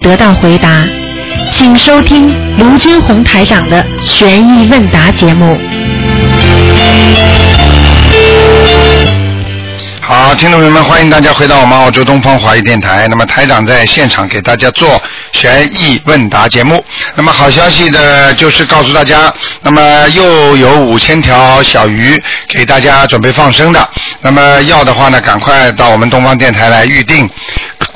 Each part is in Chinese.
得到回答。请收听卢军红台长的悬疑问答节目。好，听众朋友们，欢迎大家回到我们澳洲东方华语电台。那么台长在现场给大家做悬疑问答节目。那么好消息的就是告诉大家，那么又有五千条小鱼给大家准备放生的。那么要的话呢，赶快到我们东方电台来预定，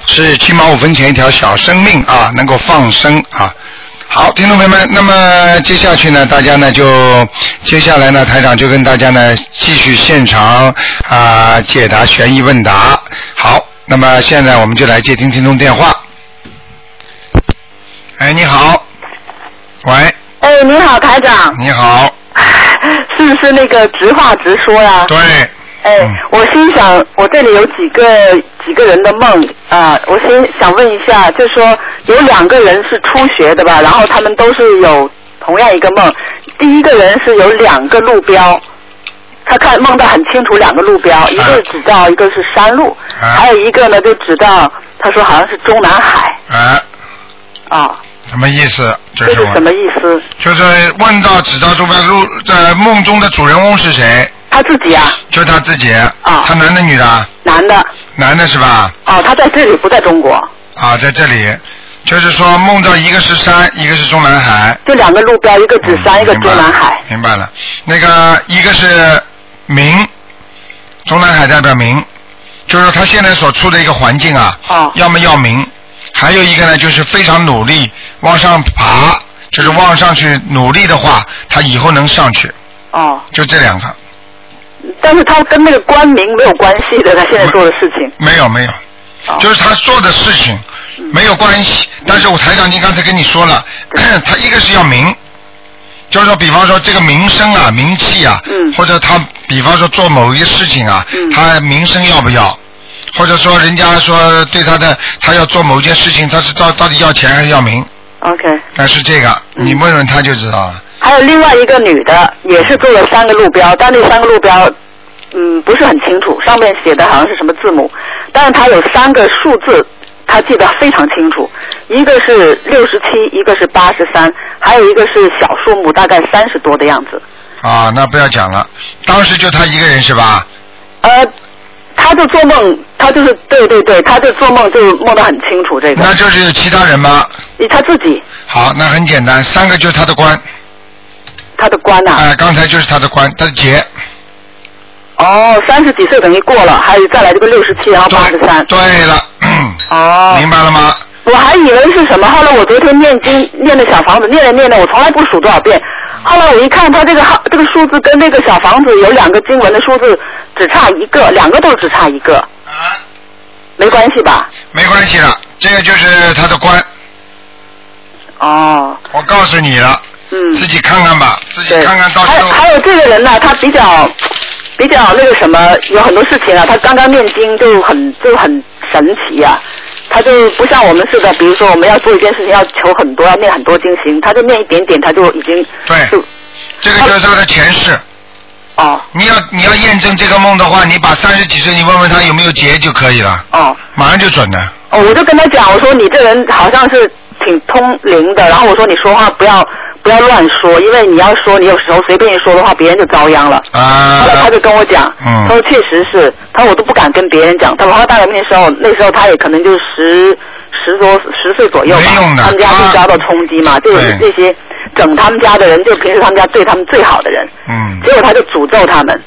是七毛五分钱一条小生命啊，能够放生啊。好，听众朋友们，那么接下去呢，大家呢就接下来呢，台长就跟大家呢继续现场啊、解答悬疑问答。好，那么现在我们就来接听听众电话。哎，你好，喂，哎，你好，台长，你好，是不是那个直话直说呀、对，哎，嗯我心想，我这里有几个几个人的梦啊、我先想问一下，就说有两个人是初学的吧，然后他们都是有同样一个梦。第一个人是有两个路标，他看梦到很清楚两个路标，一个是指到一个是山路，啊还有一个呢就指到他说好像是中南海啊，啊，什么意思？这是什么意思？就是问到指到中间路，在梦中的主人翁是谁？他自己啊，就他自己。啊他男的女的？男的，男的是吧？哦，他在这里不在中国。啊，在这里，就是说梦到一个是山，一个是中南海。就两个路标，一个指山，一个中南海。明白了，那个一个是明，中南海代表明，就是他现在所处的一个环境啊，哦要么要明，还有一个呢就是非常努力往上爬，就是往上去努力的话，他以后能上去，哦，就这两个，但是他跟那个官名没有关系的，他现在做的事情。没有没有，哦就是他做的事情没有关系，但是我台长，您刚才跟你说了，他一个是要名，就是说，比方说这个名声啊、名气啊，嗯或者他比方说做某一个事情啊，嗯他名声要不要？或者说人家说对他的，他要做某件事情，他是到到底要钱还是要名？OK，但是这个嗯你问问他就知道了。还有另外一个女的，也是做了三个路标，但那三个路标，嗯，不是很清楚，上面写的好像是什么字母，但是她有三个数字，她记得非常清楚，一个是六十七，一个是八十三，还有一个是小数目，大概三十多的样子。啊，那不要讲了，当时就她一个人是吧？呃，她就做梦，她就是对对对，她就做梦就梦得很清楚这个，那就是有其他人吗？她自己好，那很简单，三个就是他的官，她的官呐、哎、刚才就是他的官，他的劫。哦，三十几岁等于过了，还有再来这个六十七，然后八十三。对了，哦，明白了吗？我还以为是什么，后来我昨天念经念的小房子，念着念着，我从来不数多少遍。后来我一看，他这个号这个数字跟那个小房子有两个经文的数字只差一个，两个都只差一个，啊，没关系吧？没关系了，这个就是他的官，哦，我告诉你了，嗯，自己看看吧，自己。看看到时候。还有还有这个人呢，他比较比较那个什么，有很多事情啊，他刚刚念经就很就很神奇呀、他就不像我们似的，比如说我们要做一件事情要求很多，要念很多经行，他就念一点点，他就已经对就这个就是他的前世。哦你要你要验证这个梦的话，你把三十几岁，你问问他有没有结就可以了，哦马上就准了。哦，我就跟他讲，我说你这人好像是挺通灵的，然后我说你说话不要不要乱说，因为你要说你有时候随便一说的话，别人就遭殃了。啊。后来他就跟我讲，嗯。他说确实是，他说我都不敢跟别人讲。他说他大概那时候，那时候他也可能就十十多十岁左右吧，他们家他就遭到冲击嘛，就有对。这些整他们家的人，就平时他们家对他们最好的人，嗯，结果他就诅咒他们，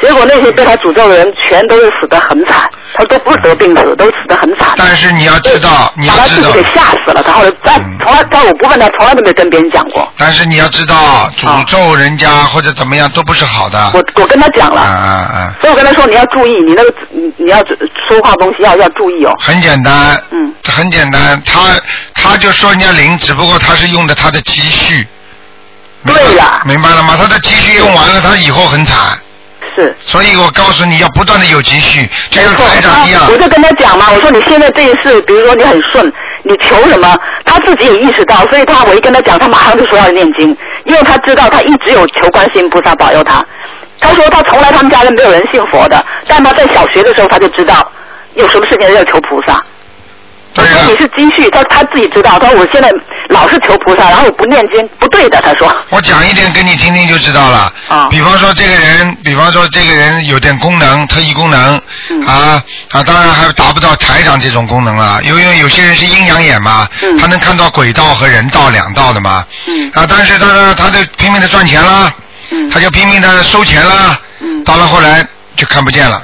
结果那些被他诅咒的人全都是死得很惨，他都不是得病死，都死得很惨。但是你要知道，你要知道，把他自己给吓死了，他后来再嗯从来，但我不问他，从来都没跟别人讲过。但是你要知道，诅咒人家或者怎么样都不是好的。我我跟他讲啊了，啊啊！所以我跟他说你要注意，你那个你你要说话东西要要注意哦。很简单，嗯，很简单，他他就说人家灵，只不过他是用的他的积蓄。对了明白了吗？他的积蓄用完了，他以后很惨。是。所以我告诉你要不断的有积蓄，就像台长一样。我就跟他讲嘛，我说你现在这一世，比如说你很顺，你求什么，他自己也意识到，所以他我一跟他讲，他马上就说要念经，因为他知道他一直有求观世音菩萨保佑他。他说他从来他们家人没有人信佛的，但他在小学的时候他就知道有什么事情要求菩萨。对了我说你是积蓄，他他自己知道。他说我现在老是求菩萨，然后我不念经，不对的。他说，我讲一点给你听听就知道了。啊比方说这个人，比方说这个人有点功能，特异功能，嗯啊啊，当然还达不到台长这种功能啊，因为有些人是阴阳眼嘛，嗯他能看到鬼道和人道两道的嘛。嗯啊，但是他呢，他就拼命的赚钱啦，嗯他就拼命的收钱啦，嗯到了后来就看不见了，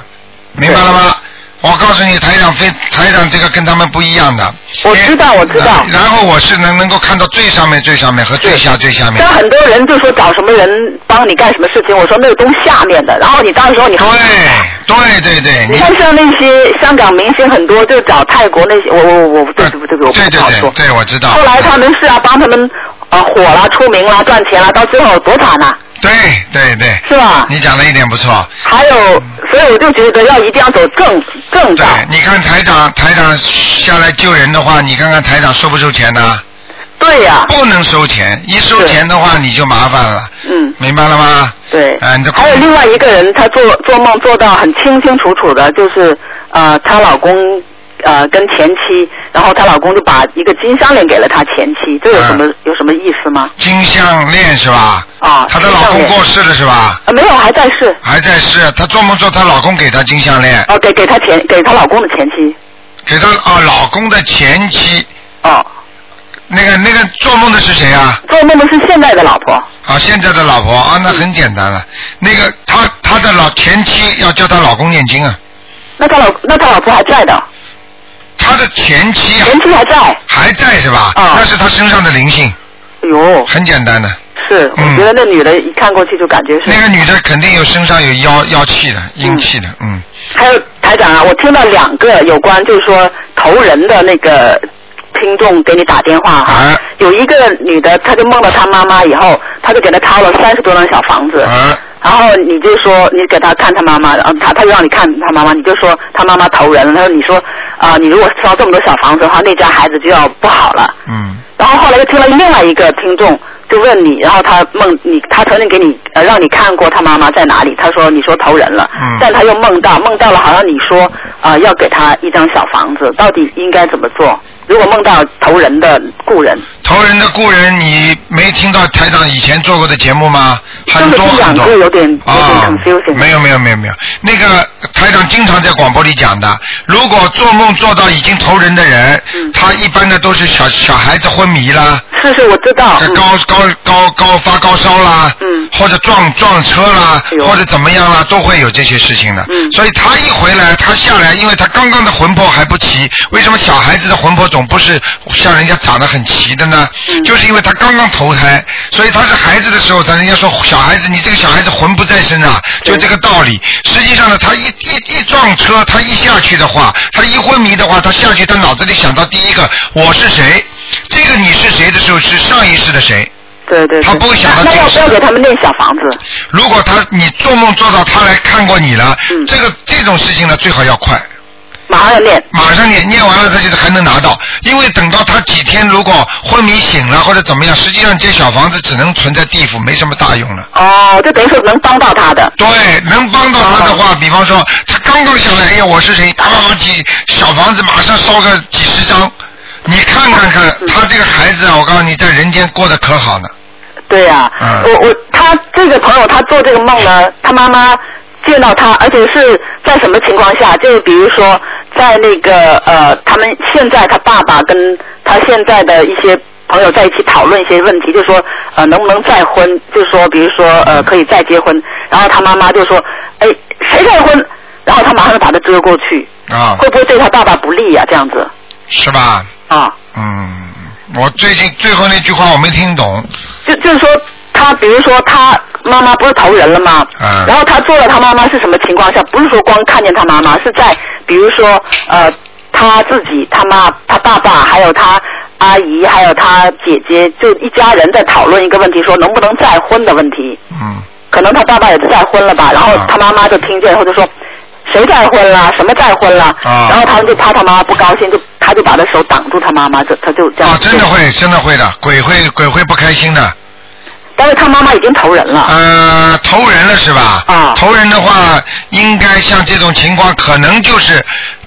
明白了吗？我告诉你，台长非台长这个跟他们不一样的。我知道我知道然然后我是能能够看到最上面最上面和最下最下面像。很多人就说找什么人帮你干什么事情，我说那个东下面的，然后你到时候你对对对对，你你看像那些香港明星很多就找泰国那些，我我我对对好说。对对，我知道。后来他们是要帮他们呃火啦、出名啦、赚钱啦，到最后多惨呐、对对对，是吧？你讲的一点不错。还有，所以我就觉得要一定要走正正对道。，你看台长台长下来救人的话，你看看台长收不收钱呢？对呀、不能收钱，一收钱的话你就麻烦了，嗯，明白了吗？对。啊，你这还有另外一个人，她做做梦做到很清清楚楚的，就是呃，她老公呃跟前妻，然后她老公就把一个金项链给了她前妻，这有什么、有什么意思吗？金项链是吧？啊，她的老公过世了是吧？啊，没有，还在世。还在世，她做梦做她老公给她金项链，哦，给给她前给她老公的前妻。给她哦老公的前妻，哦，那个那个做梦的是谁啊？做梦的是现在的老婆。啊，现在的老婆啊，那很简单了。那个她她的老前妻要叫她老公念经啊，那她老那她老婆还在的，她的前妻啊前妻还在。还在是吧？啊那是他身上的灵性，哎呦，很简单的。是，我嗯觉得那女的一看过去就感觉是。那个女的肯定有身上有妖妖气的，阴气的，嗯。还有台长啊，我听到两个有关就是说投人的那个听众给你打电话哈，啊有一个女的，她就梦到她妈妈以后，她就给她掏了三十多张小房子，啊然后你就说你给他看他妈妈，然后他他就让你看他妈妈，你就说他妈妈投人了，他说你说啊、你如果烧这么多小房子的话，那家孩子就要不好了。嗯然后后来又听了另外一个听众就问你，然后他梦你，他曾经给你呃让你看过他妈妈在哪里，他说你说投人了，嗯但他又梦到梦到了，好像你说啊、呃要给他一张小房子，到底应该怎么做？如果梦到投人的故人，投人的故人，你没听到台长以前做过的节目吗？很多有点有点啊 confusing，没有没有没有没有，那个台长经常在广播里讲的，如果做梦做到已经投人的人，嗯。他一般的都是小小孩子昏迷啦，是是我知道，嗯。高高高高发高烧啦，嗯或者撞撞车啦或者怎么样啦，都会有这些事情的。嗯所以他一回来，他下来，因为他刚刚的魂魄还不齐，为什么小孩子的魂魄总不是像人家长得很齐的呢？嗯就是因为他刚刚投胎，所以他是孩子的时候，咱人家说小孩子，你这个小孩子魂不在身啊，就这个道理。实际上呢，他一一一撞车，他一下去的话，他一昏迷的话，他下去，他脑子里想到第一个我是谁，这个你是谁的时候是上一世的谁。对对对，他不会想到这个不要给他们念小房子？如果他你做梦做到他来看过你了，嗯这个这种事情呢，最好要快，马上要念，马上念念完了，他就是还能拿到。因为等到他几天如果昏迷醒了或者怎么样，实际上这小房子只能存在地府，没什么大用了。哦，就等于说能帮到他的，对，能帮到他的哦话，比方说他刚刚想来，哎呀，我是谁？啪啪啪几小房子马上烧个几十张，你看看看，嗯他这个孩子啊，我告诉你，在人间过得可好呢。对呀、嗯。我我他这个朋友他做这个梦呢，他妈妈见到他，而且是在什么情况下？就是比如说在那个呃，他们现在他爸爸跟他现在的一些朋友在一起讨论一些问题，就说呃能不能再婚，就说比如说呃可以再结婚，然后他妈妈就说哎谁再婚，然后他马上就把他遮过去，啊，会不会对他爸爸不利呀、这样子。是吧？啊？嗯，我最近最后那句话我没听懂。就就是说，他比如说他妈妈不是投人了吗？嗯然后他做了他妈妈是什么情况下？不是说光看见他妈妈，是在比如说呃他自己、他妈、他爸爸，还有他阿姨，还有他姐姐，就一家人在讨论一个问题，说能不能再婚的问题。嗯，可能他爸爸也再婚了吧，然后啊他妈妈就听见以后就说。谁再婚了？什么再婚了？啊然后他们就怕他妈妈不高兴，就他就把他手挡住他妈妈，就他就这样。啊，真的会，真的会的，鬼会鬼会不开心的。但是他妈妈已经投人了。呃，投人了是吧？啊投人的话，应该像这种情况，可能就是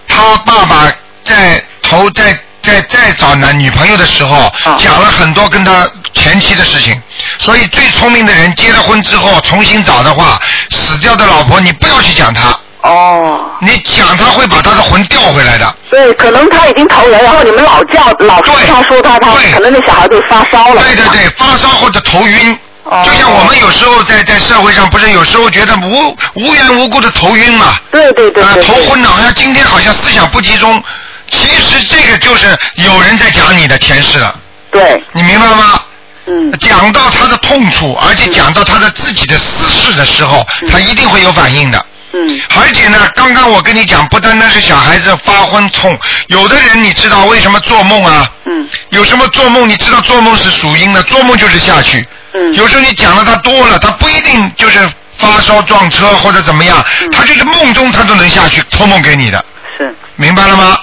他爸爸在投在在在找男女朋友的时候，啊讲了很多跟他前妻的事情，所以最聪明的人结了婚之后重新找的话，死掉的老婆你不要去讲他，哦，你讲他会把他的魂调回来的。对，可能他已经投人，然后你们老叫老说对他说他，他对可能那小孩就发烧了。对对对，发烧或者头晕。哦就像我们有时候在在社会上，不是有时候觉得无无缘无故的头晕嘛，对对对啊、对，头昏脑，像今天好像思想不集中，其实这个就是有人在讲你的前世了，对，你明白吗？嗯，讲到他的痛处，而且讲到他的自己的私事的时候，他一定会有反应的。嗯，而且呢，刚刚我跟你讲，不单单是小孩子发昏痛，有的人你知道为什么做梦啊？嗯，有什么做梦？你知道做梦是属阴的，做梦就是下去。嗯有时候你讲的他多了，他不一定就是发烧撞车或者怎么样，嗯他就是梦中他都能下去托梦给你的，是。明白了吗？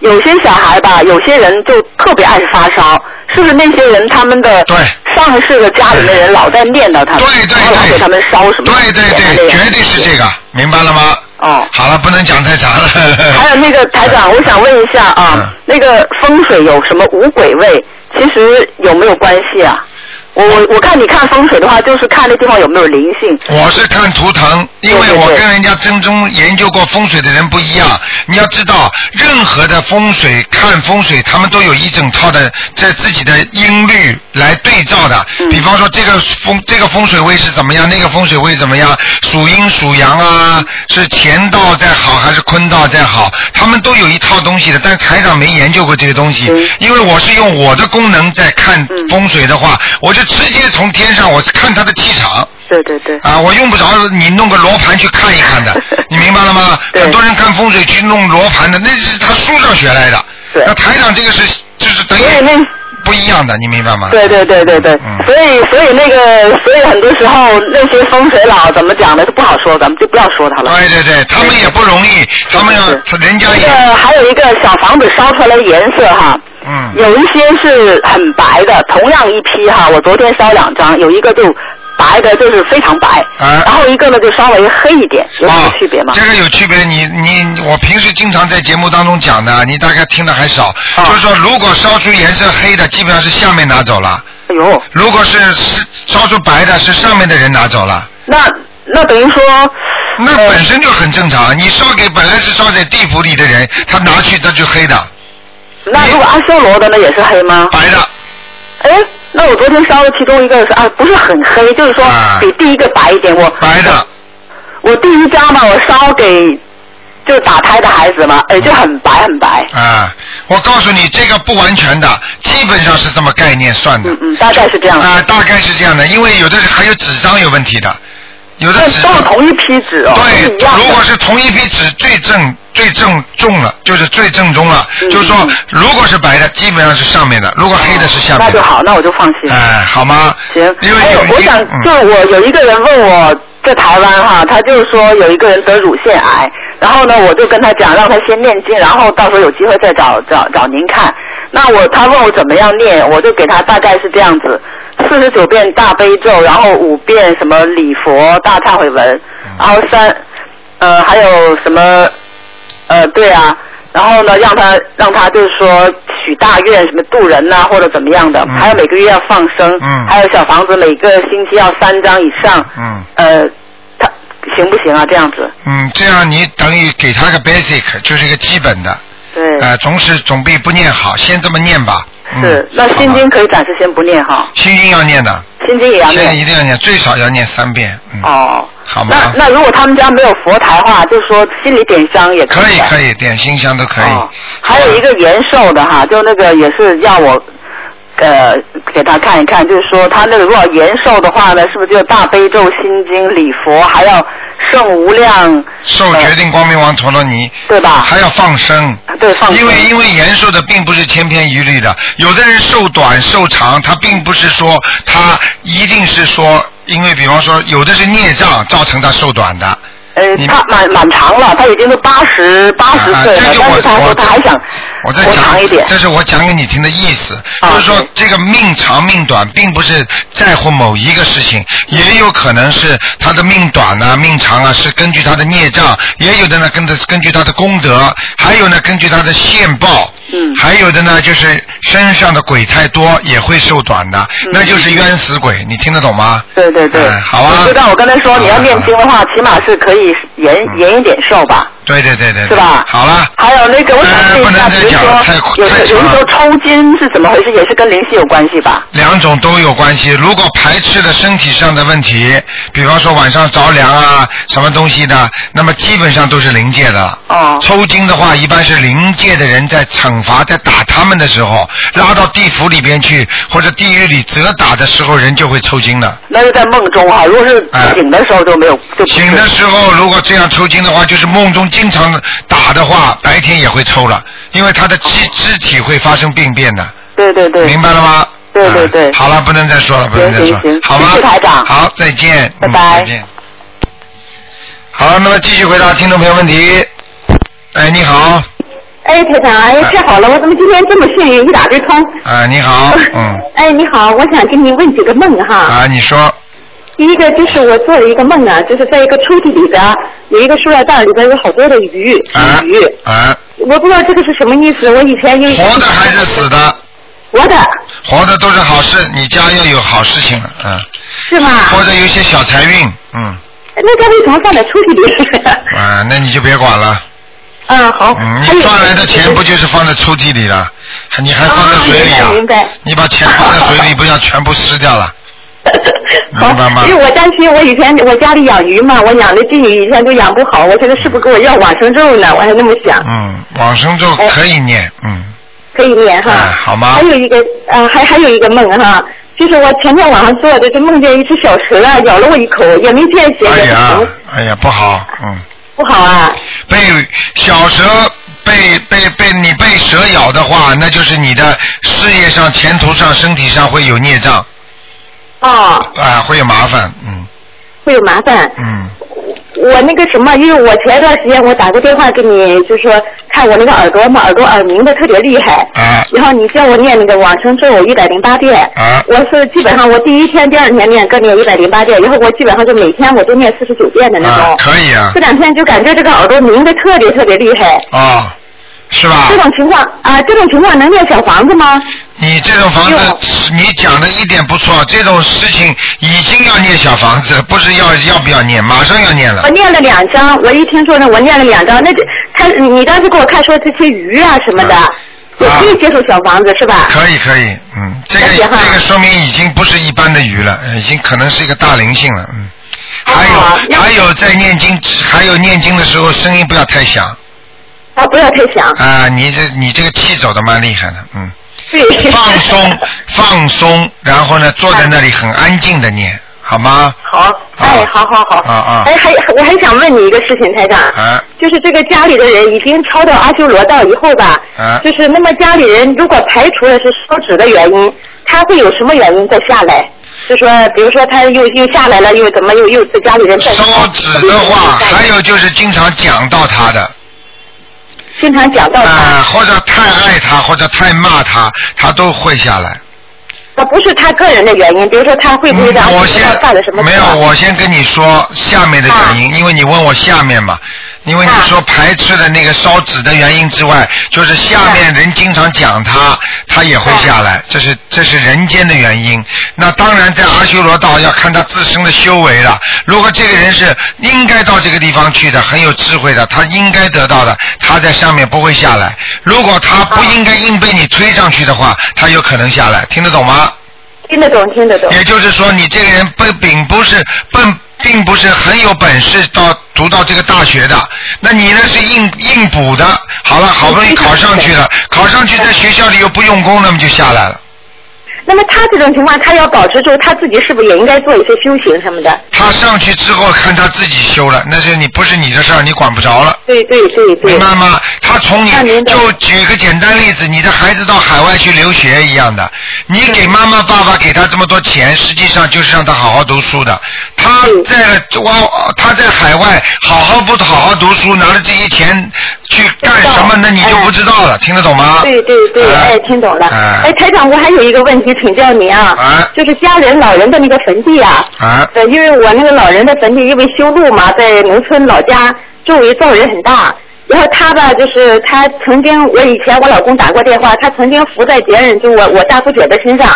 有些小孩吧，有些人就特别爱发烧，是不是那些人他们的对上世的家里的人老在念叨他们，对对对，给他们烧什么？对对对，绝对是这个，明白了吗？哦。好了，不能讲太长了。还有那个台长，我想问一下啊，嗯那个风水有什么五鬼位？其实有没有关系啊？我我我看你看风水的话，就是看那地方有没有灵性。我是看图腾，因为我跟人家真正研究过风水的人不一样。你要知道，任何的风水看风水，他们都有一整套的在自己的音律来对照的。嗯比方说，这个风这个风水位是怎么样，那个风水位怎么样，属阴属阳啊，是乾道在好还是坤道在好，他们都有一套东西的。但是台长没研究过这个东西，嗯因为我是用我的功能在看嗯风水的话，我就直接从天上我看他的气场。对对对。啊，我用不着你弄个罗盘去看一看的，你明白了吗？对很多人看风水去弄罗盘的，那是他书上学来的。对那台长这个是就是等于不一样的，你明白吗？对对对对对，嗯所以所以那个，所以很多时候那些风水佬怎么讲的就不好说，咱们就不要说他了。对对对，他们也不容易，他们要人家也那个还有一个小房子烧出来的颜色哈，嗯有一些是很白的，同样一批哈，我昨天烧两张，有一个就白的，就是非常白，啊然后一个呢就稍微黑一点，有什么啊区别吗？这个有区别，你你我平时经常在节目当中讲的，你大概听的还少。啊就是说，如果烧出颜色黑的，基本上是下面拿走了；哎呦，如果是是烧出白的，是上面的人拿走了。那那等于说，那呃本身就很正常，你烧给本来是烧在地府里的人，他拿去他就黑的，那如果阿修罗的呢也是黑吗？白的，哎，那我昨天烧的其中一个是啊，不是很黑，就是说啊比第一个白一点。我白的，我第一张嘛，我烧给就打胎的孩子嘛，哎，就很白很白。啊，我告诉你，这个不完全的，基本上是这么概念算的。嗯嗯，大概是这样。啊，大概是这样的，因为有的是还有纸张有问题的，有的那纸都是同一批纸哦，对。如果是同一批纸最正最正重了，就是最正宗了。嗯就是说嗯，如果是白的，基本上是上面的；如果黑的是下面的。那就好，那我就放心。哎，好吗？行，因为还有有我想，嗯就我有一个人问我在台湾哈，他就是说有一个人得乳腺癌，然后呢，我就跟他讲，让他先念经，然后到时候有机会再找找找您看。那我他问我怎么样念，我就给他大概是这样子：四十九遍大悲咒，然后五遍什么礼佛大忏悔文，然后三呃还有什么呃对啊，然后呢让他让他就是说许大愿什么渡人呐、或者怎么样的，嗯。还有每个月要放生，嗯。还有小房子每个星期要三张以上，嗯。呃，他行不行啊？这样子，嗯，这样你等于给他个 basic，就是一个基本的，对，呃，总是总比不念好，先这么念吧。嗯是。那心经可以暂时先不念哈，心经要念的，心经也要现在念。一定要念，最少要念三遍。嗯，哦，好吗那那如果他们家没有佛台的话，就说心里点香也可以可。以可以，点心香都可以。哦，还有一个延寿的哈，就那个也是要我呃给他看一看，就是说他那个如果延寿的话呢，是不是就大悲咒、心经、礼佛，还要圣无量，受决定光明王陀罗尼，对吧？还要放生。对放生因为因为延寿的并不是千篇一律的，有的人寿短寿长，他并不是说他一定是说，因为比方说有的是孽障造成他寿短的。呃，他蛮蛮长了，他已经是八十八十啊，岁了，但是他说他还想活我再讲一点，这是我讲给你听的意思，啊就是说这个命长命短，并不是在乎某一个事情，也有可能是他的命短啊、命长啊，是根据他的孽障，也有的呢跟着根据他的功德，还有呢根据他的现报。嗯。还有的呢，就是身上的鬼太多也会寿短的，嗯那就是冤死鬼，你听得懂吗？对对对，哎好啊。就像我刚才说，你要念经的话，起码是可以延嗯。延一点寿吧，对对对对，是吧？好了，还有那个，我想问一下，呃不能再比如说讲太有太长了有的时候抽筋是怎么回事？也是跟灵性有关系吧？两种都有关系。如果排斥了身体上的问题，比方说晚上着凉啊，什么东西的，那么基本上都是灵界的。哦抽筋的话，一般是灵界的人在惩罚、在打他们的时候，拉到地府里边去，或者地狱里责打的时候，人就会抽筋的。那是在梦中哈，如果是哎醒的时候就没有，就醒的时候，如果这样抽筋的话，就是梦中经常打的话，白天也会抽了，因为他的肢肢体会发生病变的，对对对，明白了吗？对对对嗯好了，不能再说了，不能再说行行，好吗？好，再见。嗯拜拜再见。好，那么继续回答听众朋友问题。哎，你好，哎，台长，哎，太好了，我怎么今天这么幸运，一打就通？啊，你好，嗯，哎，你好，我想跟你问几个梦哈。啊，你说，第一个就是我做了一个梦啊，就是在一个抽屉里边有一个塑料袋，里边有好多的鱼，啊鱼。啊，我不知道这个是什么意思。我以前有活的还是死的？活的，活的都是好事，你家要有好事情了，嗯，是吗？或者有些小财运，嗯，那它为什么放在抽屉里？啊，那你就别管了。啊，好。嗯，你赚来的钱不就是放在抽屉里了？你还放在水里啊啊明白明白？你把钱放在水里，不要全部湿掉了？好因为我担心我以前我家里养鱼嘛，我养的金鱼以前都养不好，我现在是不是给我要往生咒呢？我还那么想。嗯，往生咒可以念，嗯，可以念哈。哎好吗还有一个呃，还还有一个梦哈，就是我前天晚上做的，就梦见一只小蛇啊，咬了我一口，也没见血，哎呀，，哎呀，不好，嗯，不好啊。被小蛇被被被你被蛇咬的话，那就是你的事业上、前途上、身体上会有孽障，哦，哎，会有麻烦，嗯会有麻烦。嗯，我那个什么，因为我前一段时间我打过电话给你，就说看我那个耳朵嘛，耳朵耳鸣的特别厉害。啊然后你叫我念那个往生咒一百零八遍。啊我是基本上我第一天、第二天念各念一百零八遍，然后我基本上就每天我都念四十九遍的那种。啊，可以啊这，两天就感觉这个耳朵鸣的特别特别厉害。哦，是吧这？种情况啊，这种情况能念小房子吗？你这种房子，你讲的一点不错，这种事情已经要念小房子了，不是要要不要念，马上要念了我。念了两张，我一听说呢，我念了两张。那这他你当时给我看说这些鱼啊什么的，啊也可以接受小房子是吧？可以可以，嗯，这个这个说明已经不是一般的鱼了，呃已经可能是一个大灵性了，嗯。哦还有那还有在念经，还有念经的时候声音不要太响啊，不要太响。啊！你这你这个气走的蛮厉害的，嗯，对。放松放松，然后呢坐在那里很安静的念，好吗？好，哎，好好好。啊啊哎，还我还想问你一个事情，台长。啊就是这个家里的人已经超到阿修罗道以后吧，啊就是那么家里人如果排除了是烧纸的原因，他会有什么原因再下来？就说，比如说他又又下来了，又怎么又又在家里人再烧纸的话，还有就是经常讲到他的经常讲到他，啊，或者太爱他，或者太骂他，他都会下来。那不是他个人的原因，比如说他会不会在阿嗯我先没有，我先跟你说下面的原因，因为你问我下面嘛，因为你啊说排斥的那个烧纸的原因之外，就是下面人经常讲他，他也会下来，这是这是人间的原因。那当然在阿修罗道要看他自身的修为了。如果这个人是应该到这个地方去的，很有智慧的，他应该得到的，他在上面不会下来。如果他不应该硬被你推上去的话，他有可能下来，听得懂吗？听得懂，听得懂。也就是说，你这个人不并不是笨，并不是很有本事到读到这个大学的，那你呢是硬硬补的。好了，好不容易考上去了，考上去在学校里又不用功，那么就下来了。那么他这种情况，他要保持住，他自己是不是也应该做一些修行什么的？他上去之后看他自己修了，那是你不是你的事儿，你管不着了。对对对对明。白吗？他从你就举个简单例子，你的孩子到海外去留学一样的，你给妈妈爸爸给他这么多钱，实际上就是让他好好读书的。他嗯在哇，他在海外好好不好好读书，拿了这些钱去干什么，那你就不知道了，听得懂吗？对对对，啊哎，听懂了。啊哎，台长，我还有一个问题请教你啊，啊。就是家人老人的那个坟地啊，啊。呃，因为我那个老人的坟地因为修路嘛，在农村老家，周围噪人很大。然后他吧，就是他曾经，我以前我老公打过电话，他曾经伏在别人，就我我大姑姐的身上，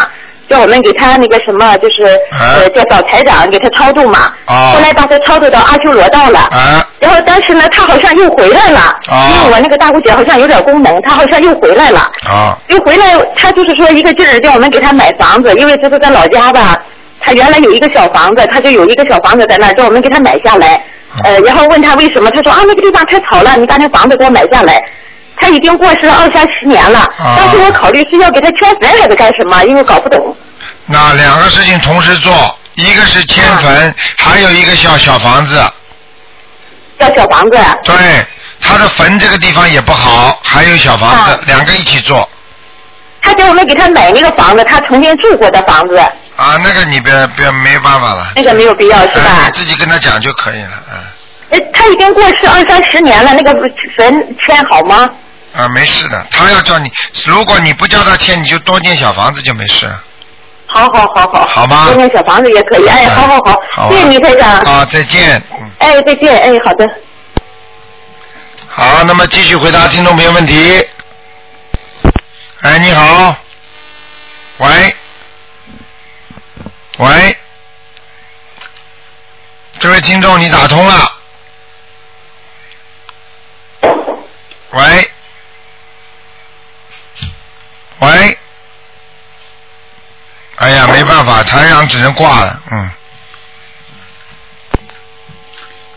叫我们给他那个什么，就是、啊呃叫找台长给他超度嘛。啊后来把他超度到阿修罗道了。啊然后但是呢，他好像又回来了，啊因为我那个大姑姐好像有点功能，他好像又回来了。啊又回来，他就是说一个劲儿叫我们给他买房子，因为这是在老家吧，他原来有一个小房子，他就有一个小房子在那儿，叫我们给他买下来。呃，然后问他为什么，他说啊那个地方太吵了，你把那房子给我买下来。他已经过世了二三十年了，啊当时我考虑是要给他圈坟还是干什么，因为搞不懂。那两个事情同时做，一个是迁坟，还有一个叫小房子。叫小房子，对，他的坟这个地方也不好，还有小房子，啊两个一起做。他叫我们给他买那个房子，他曾经住过的房子，啊，那个你别别没办法了。那个没有必要是哎，吧你？自己跟他讲就可以了，嗯。呃，他已经过世二三十年了，那个坟圈好吗？啊，没事的，他要叫你，如果你不叫他签，你就多建小房子就没事。好好好好，好吗？多建小房子也可以，哎，好好好，好啊。谢谢你台长，啊，再见。嗯，哎，再见，哎，好的。好，那么继续回答听众朋友问题。哎，你好，喂，喂，这位听众你打通了，喂，哎呀，台长只能挂了，嗯。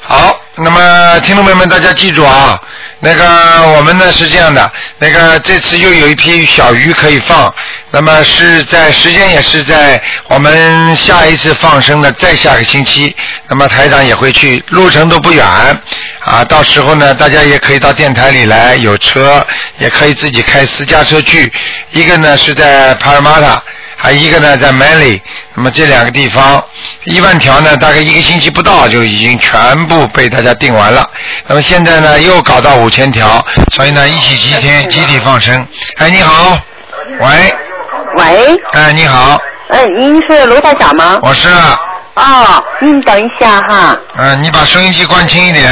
好，那么听众朋友们，大家记住啊，那个我们呢是这样的，那个这次又有一批小鱼可以放，那么是在时间也是在我们下一次放生的再下个星期，那么台长也会去，路程都不远啊，到时候呢大家也可以到电台里来，有车也可以自己开私家车去，一个呢是在帕尔马塔。还一个呢在 Mali，那么这两个地方一万条呢，大概一个星期不到就已经全部被大家订完了。那么现在呢又搞到五千条，所以呢一起集天集体放生。哎，你好，喂，喂，哎，你好，哎，您是卢台长吗？我是，哦，您等一下哈。嗯、你把收音机关轻一点。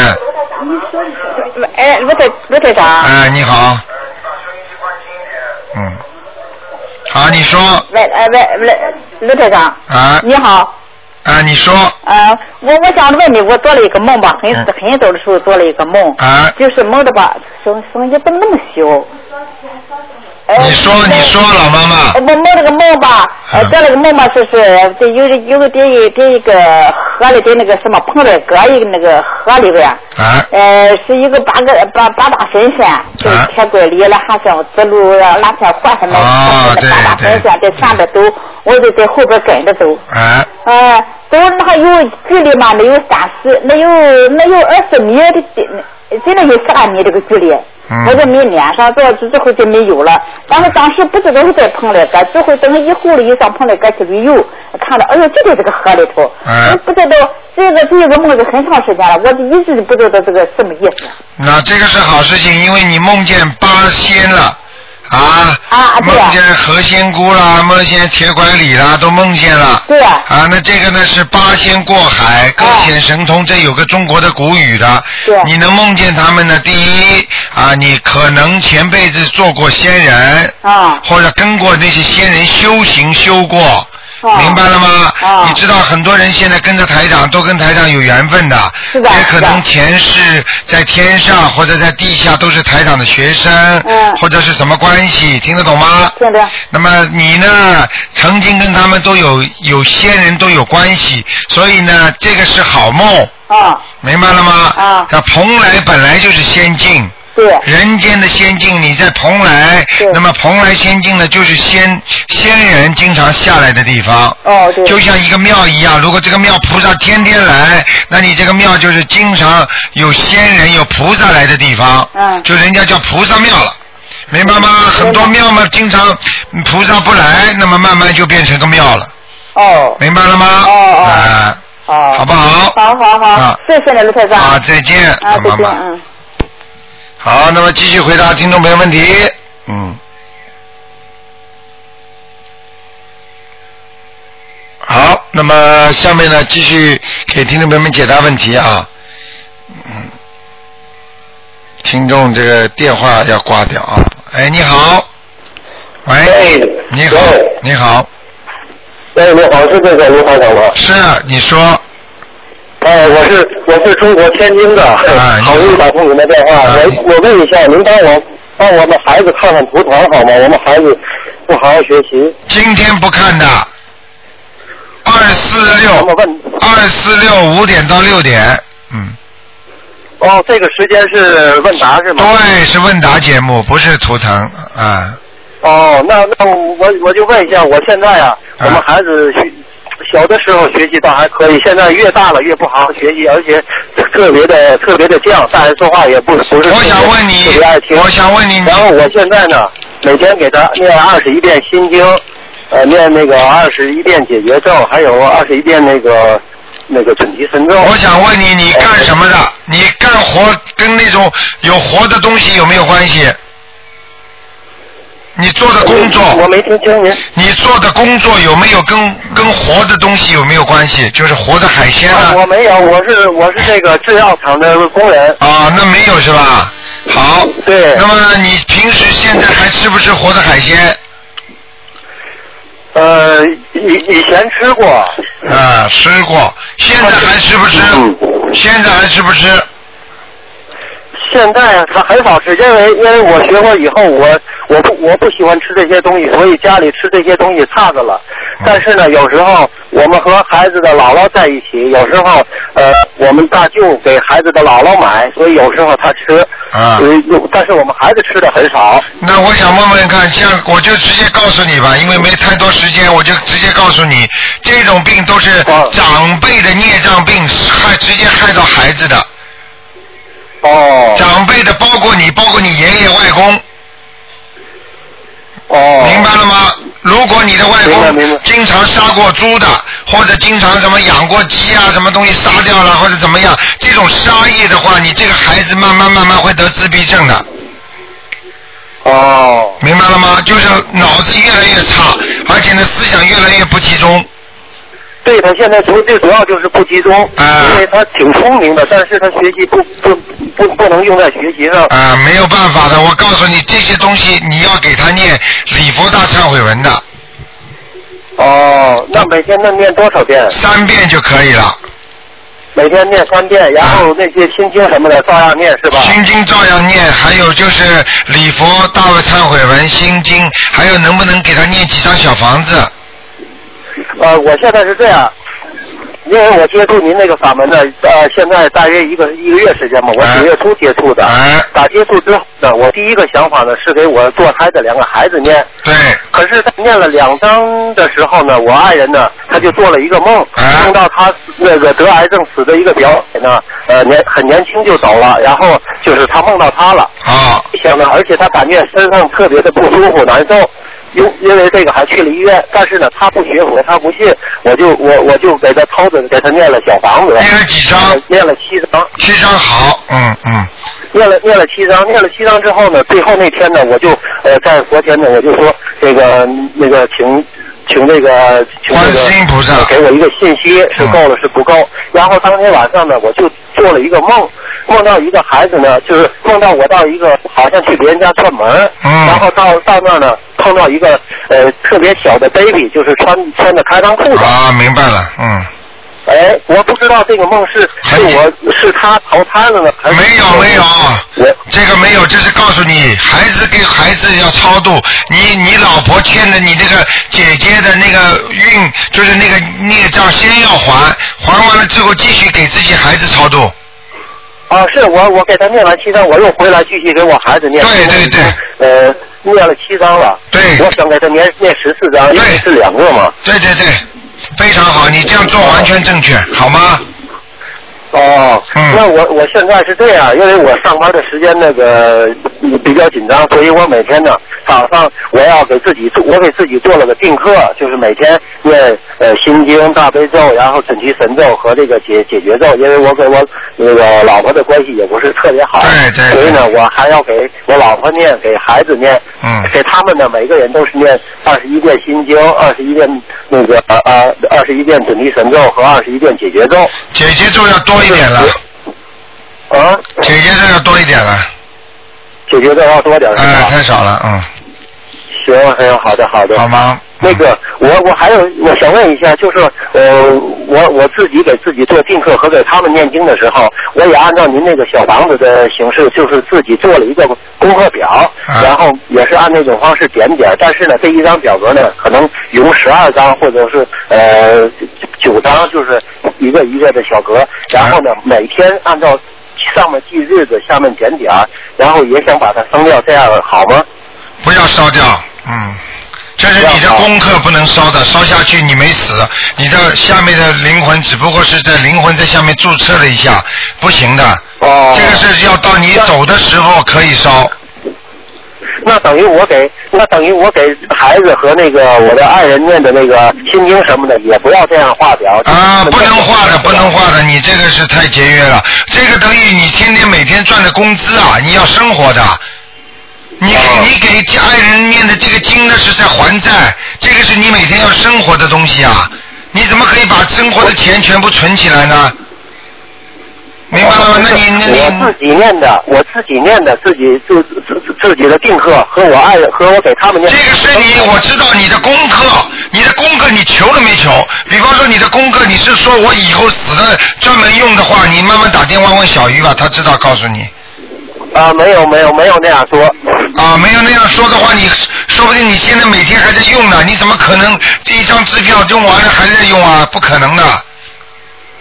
哎，卢台卢台长，哎，你好，嗯，好，你说，喂，哎喂喂，刘台长，啊，你好，啊，你说，啊，我我想问你，我做了一个梦吧，很嗯。很早的时候做了一个梦，啊，就是梦的吧，声声音怎么那么小？呃你说，你说，老妈妈呃，我梦了个梦吧，呃，嗯做了个梦吧，就是这有有个在一在一个河里在那个什么蓬莱阁一个那个河里边，啊，呃，是一个八个八八大神仙，就是啊铁拐李了，还像子路啊，那天换上面哦那八大神仙在前边走，我就在后边跟着走。啊，呃，走那还有距离嘛，没有三十，那有那有二十米的，真的有十来米这个距离。嗯我就没连上，这之后就没有了。但是当时不知道是在蓬莱阁，之后等以后了，又上蓬莱阁去旅游，看到，哎呦，就在这个河里头。嗯我不知道这个这个梦是很长时间了，我就一直不知道这个什么意思。那这个是好事情，因为你梦见八仙了。啊，啊对梦见何仙姑啦，梦见铁拐李啦，都梦见了。对啊啊，那这个呢是八仙过海，各显神通，这有个中国的古语的。对你能梦见他们呢？第一啊，你可能前辈子做过仙人，啊或者跟过那些仙人修行修过。啊明白了吗？啊你知道很多人现在跟着台长，都跟台长有缘分的，是的也可能前世在天上或者在地下都是台长的学生，嗯或者是什么关系，听得懂吗？听着那么你呢，曾经跟他们都有有仙人都有关系，所以呢，这个是好梦，啊，明白了吗？啊那蓬莱本来就是仙境。对人间的仙境，你在蓬莱对，那么蓬莱仙境呢，就是仙仙人经常下来的地方。哦对就像一个庙一样，如果这个庙菩萨天天来，那你这个庙就是经常有仙人、有菩萨来的地方。嗯就人家叫菩萨庙了。明白吗？很多庙嘛，经常菩萨不来，那么慢慢就变成个庙了，哦明白了吗？哦哦啊，哦，好不好？好好好啊，谢谢你卢台长。啊，再见，啊，再见，老妈妈。嗯。好，那么继续回答听众朋友问题。嗯。好，那么下面呢，继续给听众朋友们解答问题啊。嗯。听众这个电话要挂掉啊。哎，你好，喂，哎你好，你好，哎，你好，是这个卢台长吗？是你说，哎，我是我是中国天津的，好 好不容易打通您的电话，啊我我问一下，您帮我帮我们孩子看看图腾好吗？我们孩子不好好学习，今天不看的，二四六？二四六五点到六点，嗯，哦，这个时间是问答是吗？对，是问答节目，不是图腾啊。哦，那那我我就问一下，我现在啊，啊我们孩子学小的时候学习倒还可以，现在越大了越不好好学习，而且特别的特别的犟，大人说话也不不是我想问你特别爱听。我想问你然后我现在呢，每天给他念二十一遍心经，呃，念那个二十一遍解决咒，还有二十一遍那个那个准提神咒。我想问你，你干什么的？你干活跟那种有活的东西有没有关系？你做的工作我，没听清您。你做的工作有没有跟跟活的东西有没有关系？就是活的海鲜啊，啊我没有，我是我是这个制药厂的工人。啊，那没有是吧？好。对那么你平时现在还吃不吃活的海鲜？呃，以以前吃过，啊，吃过。现在还吃不吃？嗯现在还吃不吃？现在他很少吃，因为因为我学过以后，我我不我不喜欢吃这些东西，所以家里吃这些东西差着了。但是呢，有时候我们和孩子的姥姥在一起，有时候呃，我们大舅给孩子的姥姥买，所以有时候他吃。啊所以有但是我们孩子吃的很少。那我想问问看，像我就直接告诉你吧，因为没太多时间，我就直接告诉你，这种病都是啊长辈的孽障病，害直接害到孩子的。哦长辈的包括你，包括你爷爷外公，哦，明白了吗？如果你的外公经常杀过猪的，或者经常什么养过鸡啊，什么东西杀掉了，或者怎么样，这种杀业的话，你这个孩子慢慢慢慢会得自闭症的。哦明白了吗？就是脑子越来越差，而且呢思想越来越不集中。对他现在主最主要就是不集中，啊因为他挺聪明的，但是他学习不不不不能用在学习上。啊、没有办法的，我告诉你，这些东西你要给他念礼佛大忏悔文的，哦，那每天能念多少遍？三遍就可以了。每天念三遍，然后那些心经什么的照样念是吧？心经照样念，还有就是礼佛大忏悔文、心经，还有能不能给他念几张小房子？呃，我现在是这样，因为我接触您那个法门呢，呃，现在大约一个一个月时间嘛，我哎九月初接触的。哎打接触之后呢，我第一个想法呢是给我堕胎的两个孩子念。对，可是在念了两章的时候呢，我爱人呢，他就做了一个梦，哎梦到他那个得癌症死的一个表姐呢，呃年很年轻就走了，然后就是他梦到他了，啊，想呢，而且他感觉身上特别的不舒服难受，因因为这个还去了医院，但是呢他不学佛，他不信，我就我我就给他偷着给他念了小房子，念了几张？呃念了七张，七张好，嗯嗯，念了念了七章，念了七章之后呢，最后那天呢，我就呃在昨天呢，我就说这个那个请请那个请这观个世音菩萨呃给我一个信息是够了是不够。然后当天晚上呢，我就做了一个梦，梦到一个孩子呢，就是梦到我到一个好像去别人家串门，嗯然后到到那儿呢碰到一个呃特别小的 baby，就是穿穿着开裆裤的。啊，明白了，嗯，哎，我不知道这个梦是是我是他投胎了呢，还是没有没有我，这个没有，这是告诉你，孩子给孩子要超度，你你老婆欠的你这个姐姐的那个运，就是那个孽障，先要还，还完了之后继续给自己孩子超度。啊，是我我给他念完七章，我又回来继续给我孩子念。对对对。呃，念了七章了。对我想给他念念十四章，因为对是两个嘛。对对对，非常好，你这样做完全正确，好吗？哦，嗯。那我我现在是这样，因为我上班的时间那个嗯比较紧张，所以我每天呢早上我要给自己做，我给自己做了个定课，就是每天念呃心经、大悲咒，然后准提神咒和这个解解决咒，因为我跟我那个老婆的关系也不是特别好，对对对。所以呢我还要给我老婆念，给孩子念，嗯。给他们呢每个人都是念二十一遍心经，二十一遍那个呃呃二十一遍准提神咒和二十一遍解决咒。解决咒要多一点了，啊，姐姐这要多一点了。姐姐的要多点儿是哎，吧？太少了，嗯，行，行，好的，好的。好吗？那个，我我还有我想问一下，就是呃，我我自己给自己做定课和给他们念经的时候，我也按照您那个小房子的形式，就是自己做了一个功课表，啊然后也是按那种方式点点，但是呢，这一张表格呢，可能有十二张或者是呃九张，就是一个一个的小格，然后呢，每天按照上面记日子，下面点点儿，然后也想把它烧掉，这样好吗？不要烧掉，嗯，这是你的功课不能烧的，烧下去你没死，你的下面的灵魂只不过是在灵魂在下面注册了一下，不行的。哦这个是要到你走的时候可以烧，那等于我给，那等于我给孩子和那个我的爱人念的那个心经什么的，也不要这样画表。啊，不能画的，不能画。的，你这个是太节约了。这个等于你天天每天赚的工资啊，你要生活的。你给你给家人念的这个经，呢是在还债，这个是你每天要生活的东西啊。你怎么可以把生活的钱全部存起来呢？明白了吗？那你那我你自己念的，我自己念的，自己自自自自己的定课和我爱人和我给他们念。这个是你，我知道你的功课，你的功课你求了没求？比方说你的功课，你是说我以后死了专门用的话，你慢慢打电话问小鱼吧，他知道告诉你。啊，没有没有没有那样说。啊，没有那样说的话，你说不定你现在每天还在用呢，你怎么可能这一张支票用完了还在用啊？不可能的。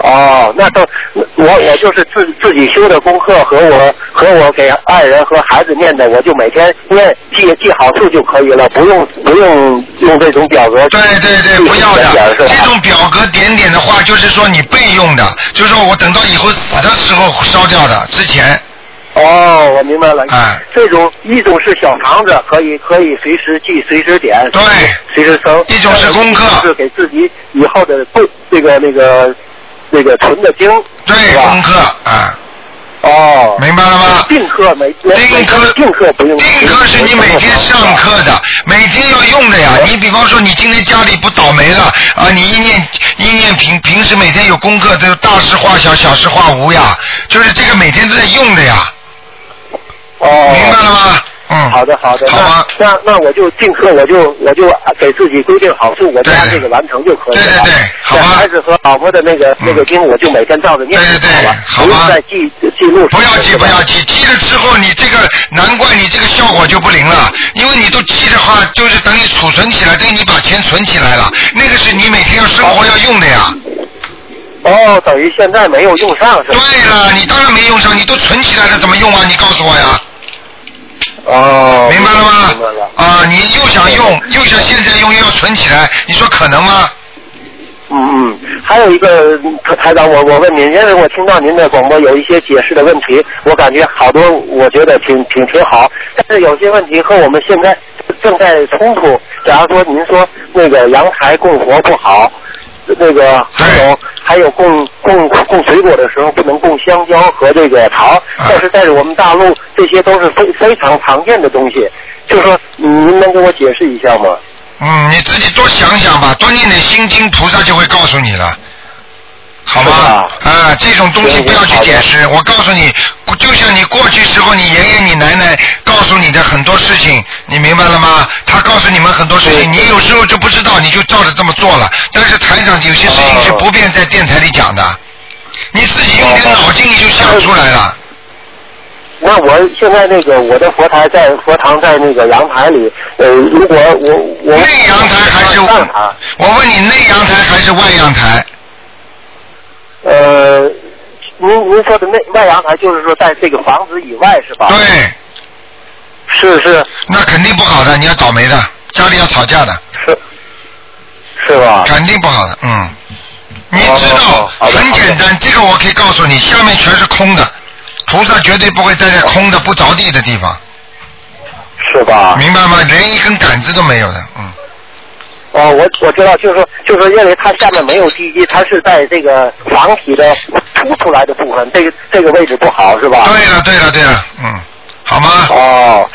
哦，那都我我就是自自己修的功课和我和我给爱人和孩子念的，我就每天念记记好处就可以了，不用不用用这种表格。对对对，不要的。这种表格点点的话，就是说你备用的，就是说我等到以后死的时候烧掉的，之前。哦，我明白了。哎，这种一种是小房子，可以可以随时记、随时点，对，随时收。一种是功课，是给自己以后的不这个那个那个存的经。对，功课啊。哦。明白了吗？定课每定课定课不用。定课是你每天上课的，每天要用的呀。你比方说，你今天家里不倒霉了啊，你一念一念平平时每天有功课，这大事化小，小事化无呀，就是这个每天都在用的呀。哦。明白了吗？嗯。好的，好的。好吧。那那那我就定课，我就我就给自己规定好数，我就按这个完成就可以了。对对对，好吧。孩子和老婆的那个那个经，我就每天照着念对对对，好不用再记记录。不要记，不要记，记了之后你这个难怪你这个效果就不灵了，因为你都记的话，就是等于储存起来，等于你把钱存起来了，那个是你每天要生活要用的呀。哦，等于现在没有用上是吧？对了，你当然没用上，你都存起来了，怎么用啊？你告诉我呀。哦。明白了吗？明白了。啊，你又想用，又想现在用，又要存起来，你说可能吗？嗯嗯，还有一个台长，我我问您，因为我听到您的广播有一些解释的问题，我感觉好多我觉得挺挺挺好，但是有些问题和我们现在正在冲突。假如说您说那个阳台供佛不好，那个还有还有供供供水果的时候不能供香蕉和这个桃，但是在我们大陆这些都是非非常常见的东西，就是说您能给我解释一下吗？嗯，你自己多想想吧，多念点心经，菩萨就会告诉你了，好吗？啊，这种东西不要去解释。我告诉你，就像你过去时候，你爷爷、你奶奶告诉你的很多事情，你明白了吗？他告诉你们很多事情，你有时候就不知道，你就照着这么做了。但是台长有些事情是不便在电台里讲的，你自己用点脑筋，你就想出来了。那我现在那个我的佛台在佛堂在那个阳台里，呃，如果我我内阳台还是外阳台？我问你，内阳台还是外阳台？呃，您您说的内外阳台就是说在这个房子以外是吧？对。是是。那肯定不好的，你要倒霉的，家里要吵架的。是。是吧？肯定不好的，嗯。你哦知道，很简单，这个我可以告诉你，下面全是空的，菩萨绝对不会待在空的不着地的地方。是吧？明白吗？连一根杆子都没有的，嗯。哦，我我知道，就是说，就是说，因为它下面没有地基，它是在这个房体的凸出来的部分，这个这个位置不好，是吧？对了，对了，对了，嗯，好吗？哦，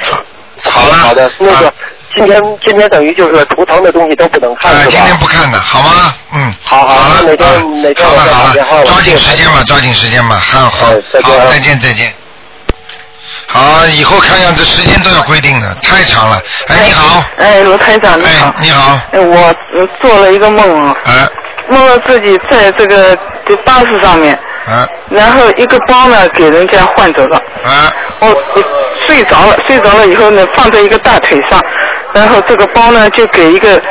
好了，好的，那个今天今天等于就是图腾的东西都不能看，哎，是吧？今天不看的，好吗？嗯。好好，好了，哪天啊哪天我再打电话，了，抓紧时间吧，抓紧时间吧，好好，哎再见再见再见。好，以后看样子时间都要规定的，太长了。哎，你好，哎，罗台长你好。哎。，你好，哎，我呃做了一个梦啊，哎，梦到自己在这个这巴士上面，啊，然后一个包呢给人家换走了，啊，我我睡着了，睡着了以后呢放在一个大腿上，然后这个包呢就给一个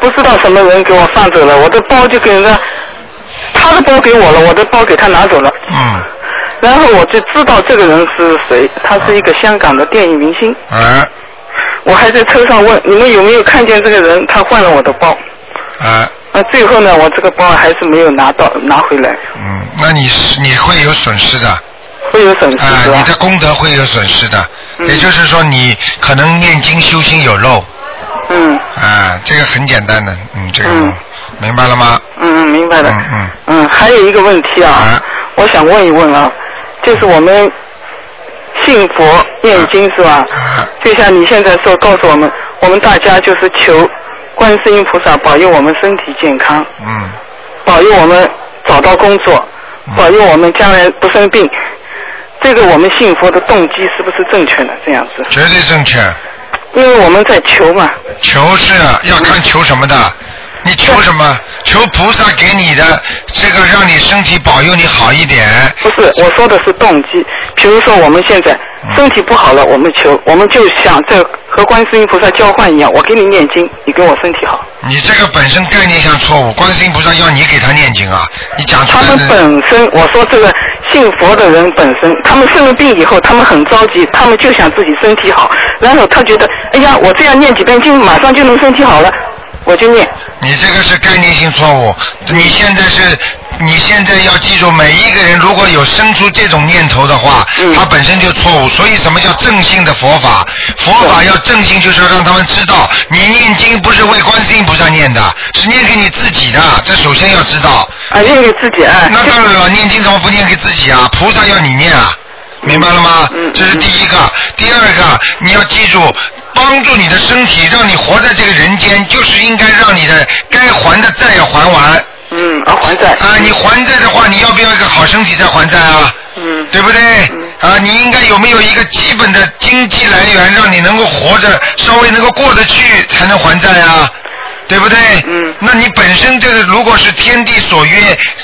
不知道什么人给我放走了，我的包就给人家，他的包给我了，我的包给他拿走了，嗯，然后我就知道这个人是谁，他是一个香港的电影明星，啊，我还在车上问你们有没有看见这个人，他换了我的包。啊，那最后呢，我这个包还是没有拿到拿回来，嗯，那你是你会有损失的。会有损失啊？你的功德会有损失的，嗯。也就是说你可能念经修心有漏，嗯。啊，这个很简单的，嗯，这个、嗯。明白了吗？嗯嗯，明白了。嗯嗯。嗯，还有一个问题啊，啊。我想问一问啊，就是我们信佛念经是吧？啊就像你现在说告诉我们，我们大家就是求观世音菩萨保佑我们身体健康，嗯，保佑我们找到工作，嗯保佑我们将来不生病。这个我们信佛的动机是不是正确的？这样子，绝对正确。因为我们在求嘛。求是啊要看求什么的，你求什么？求菩萨给你的这个让你身体保佑你好一点。不是，我说的是动机。比如说我们现在嗯身体不好了，我们求，我们就想这和观世音菩萨交换一样，我给你念经，你给我身体好。你这个本身概念上错误，观世音菩萨要你给他念经啊，你讲出他们。本身，我说这个信佛的人本身，他们生了病以后，他们很着急，他们就想自己身体好，然后他觉得，哎呀，我这样念几遍经，马上就能身体好了，我就念。你这个是概念性错误，你现在是，你现在要记住，每一个人如果有生出这种念头的话，嗯他本身就错误。所以什么叫正性的佛法？佛法要正性，就是要让他们知道，你念经不是为观世音菩萨念的，是念给你自己的，这首先要知道。啊，念给自己啊。那当然了，念经怎么不念给自己啊？菩萨要你念啊，明白了吗？嗯这是第一个。第二个，你要记住，帮助你的身体，让你活在这个人间，就是应该让你的该还的债要还完。嗯，啊，还债。啊，你还债的话，你要不要一个好身体再还债啊？嗯对不对？啊，你应该有没有一个基本的经济来源，让你能够活着，稍微能够过得去，才能还债啊？对不对？嗯那你本身这个如果是天地所约，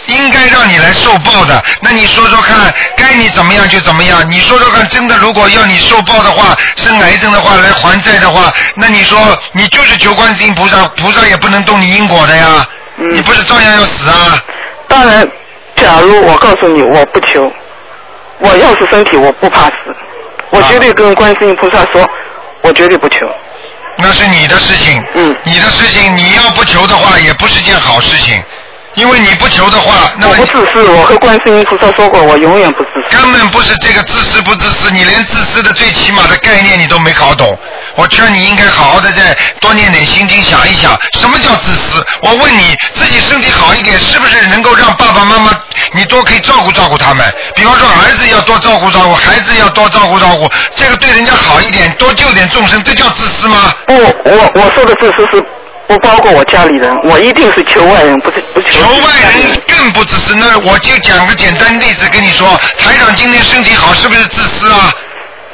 应该让你来受报的，那你说说看，该你怎么样就怎么样。你说说看，真的如果要你受报的话，生癌症的话来还债的话，那你说你就是求观世音菩萨，菩萨也不能动你因果的呀。嗯你不是照样要死啊？当然，假如我告诉你我不求，我要是身体我不怕死，我啊绝对跟观世音菩萨说，我绝对不求。那是你的事情，嗯你的事情，你要不求的话，也不是件好事情，因为你不求的话，那我么不自私，我和观世音菩萨说过，我永远不自私。根本不是这个自私不自私，你连自私的最起码的概念你都没搞懂。我劝你应该好好的再多念点心经，想一想什么叫自私。我问你自己身体好一点，是不是能够让爸爸妈妈你多可以照顾照顾他们？比方说儿子要多照顾照顾，孩子要多照顾照顾，这个对人家好一点，多救点众生，这叫自私吗？不，我我说的自私是不包括我家里人，我一定是求外人，不是不求求外人更不自私。那我就讲个简单例子跟你说，台长今天身体好，是不是自私啊？